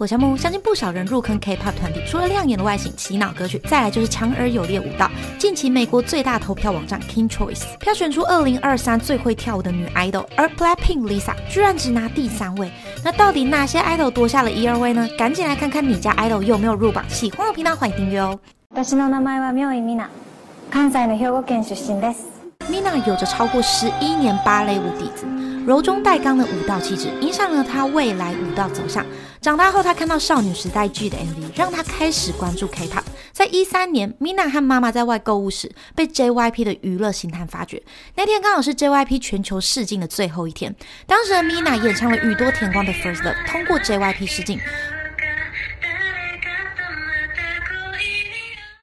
我夏木，相信不少人入坑 K-pop 团体，除了亮眼的外形、洗脑歌曲，再来就是强而有力的舞蹈。近期美国最大投票网站 King Choice 票选出2023最会跳舞的女 idol，而 Blackpink Lisa 居然只拿第三位。那到底哪些 idol 夺下了一二位呢？赶紧来看看你家 idol 有没有入榜。喜欢我频道，欢迎订阅哦。私の名前は妙井美奈。関西の兵庫県出身です。 Mina 有着超过十一年芭蕾舞底子，柔中带刚的舞蹈气质影响了她未来舞蹈走向。长大后，她看到少女时代剧的 MV，让她开始关注 K-pop。在一三年，Mina 和妈妈在外购物时，被 JYP 的娱乐星探发掘。那天刚好是 JYP 全球试镜的最后一天，当时的 Mina 演唱了宇多田光的 First Love，通过 JYP 试镜。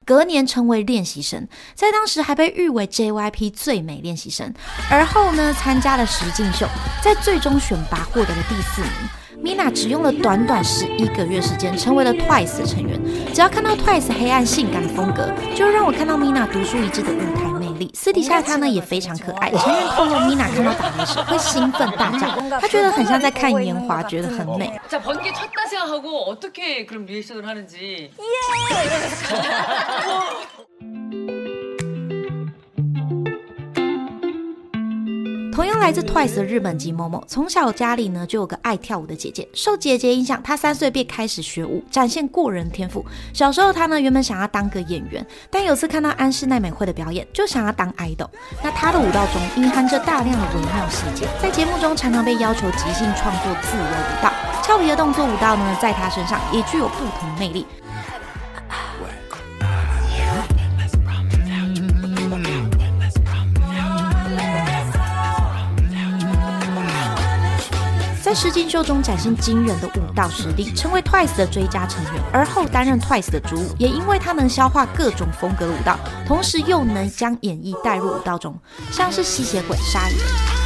隔年成为练习生，在当时还被誉为 JYP 最美练习生。而后呢，参加了实境秀，在最终选拔获得了第四名。Mina 只用了短短十一个月时间，成为了 Twice 的成员。只要看到 Twice 黑暗性感的风格，就让我看到 Mina 独树一帜的舞台力。私底下她呢也非常可爱。承认透露，Mina 看到打雷时会兴奋大叫，她觉得很像在看烟花，觉得很美。同样来自 Twice 的日本籍某某，从小家里呢就有个爱跳舞的姐姐，受姐姐影响，她三岁便开始学舞，展现过人天赋。小时候她呢原本想要当个演员，但有次看到安室奈美惠的表演，就想要当 idol。那她的舞蹈中蕴含着大量的微妙细节，在节目中常常被要求即兴创作自由舞蹈，俏皮的动作舞蹈呢，在她身上也具有不同魅力。在试镜秀中展现惊人的舞蹈实力，成为 Twice 的追加成员，而后担任 Twice 的主舞，也因为他能消化各种风格的舞蹈，同时又能将演绎带入舞蹈中，像是吸血鬼、鲨鱼。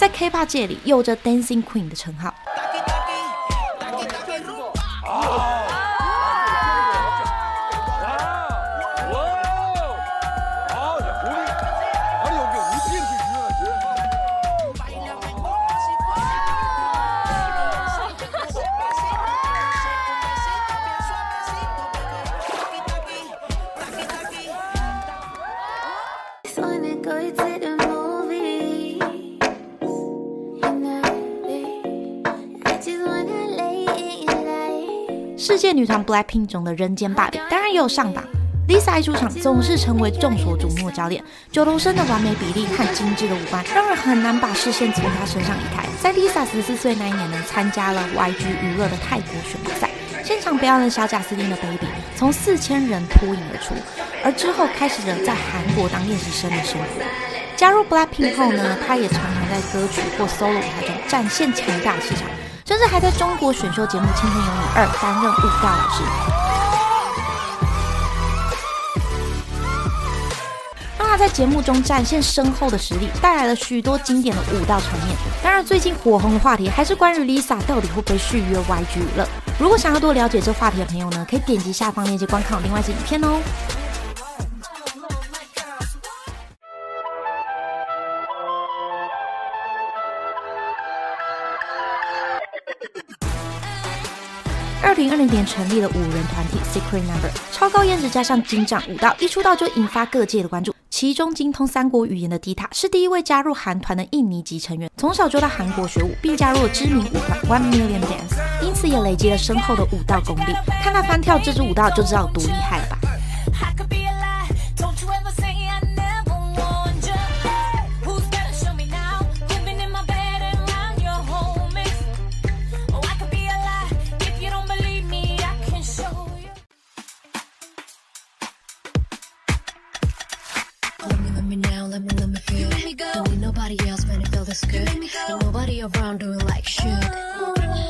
在 K-pop 界里，有着 Dancing Queen 的称号。世界女团 Blackpink 中的人间霸凌，当然也有上榜。Lisa 一出场，总是成为众所瞩目的焦点。九头身的完美比例和精致的五官，让人很难把视线从她身上移开。在 Lisa 十四岁那一年呢，参加了 YG 娱乐的泰国选拔赛，现场表演了小贾斯汀的 Baby，从四千人脱颖而出。而之后开始了在韩国当练习生的生活。加入 Blackpink 后呢，她也常常在歌曲或 solo 舞台中展现强大气场。甚至还在中国选秀节目《青春有你二》担任舞蹈老师，让他在节目中展现深厚的实力，带来了许多经典的舞蹈场面。当然，最近火红的话题还是关于 Lisa 到底会不会续约 YG 娱乐。如果想要多了解这话题的朋友呢，可以点击下方链接观看另外一支影片哦。二零二零年成立了五人团体 Secret Number，超高颜值加上精湛舞蹈，一出道就引发各界的关注。其中精通三国语言的 Dita 是第一位加入韩团的印尼籍成员，从小就到韩国学舞，并加入了知名舞团 One Million Dance，因此也累积了深厚的舞蹈功力。看他翻跳这支舞蹈，就知道有多厉害了吧。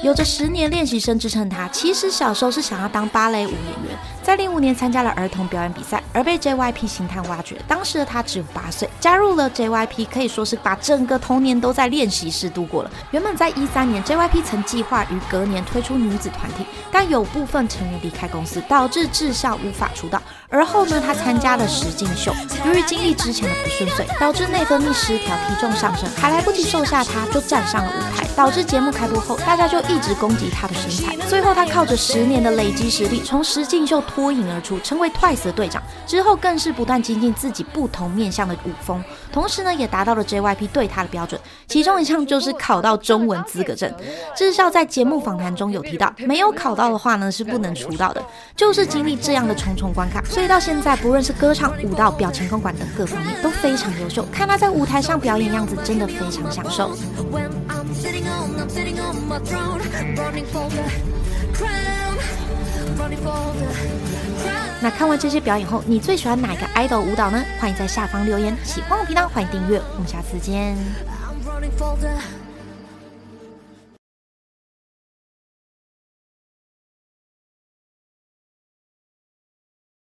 有着十年练习生支撑他，其实小时候是想要当芭蕾舞演员，在零五年参加了儿童表演比赛，而被 JYP 星探挖掘。当时的他只有八岁，加入了 JYP 可以说是把整个童年都在练习室度过了。原本在一三年，JYP 曾计划于隔年推出女子团体，但有部分成员离开公司，导致智孝无法出道。而后呢，他参加了实境秀，由于经历之前的不顺遂，导致内分泌失调，体重上升，还来不及瘦下，他就站上了舞台，导致节目开播后，大家就一直攻击他的身材。最后，他靠着十年的累积实力，从实境秀脱颖而出，成为 TWICE 的队长。之后更是不断精进自己不同面向的舞风，同时呢，也达到了 JYP 对他的标准。其中一项就是考到中文资格证。智孝在节目访谈中有提到，没有考到的话呢，是不能出道的。就是经历这样的重重关卡，所以到现在，不论是歌唱、舞蹈、表情控管等各方面都非常优秀。看他在舞台上表演样子，真的非常享受。那看完这些表演后，你最喜欢哪个 idol 舞蹈呢？欢迎在下方留言。喜欢我频道，欢迎订阅。我们下次见。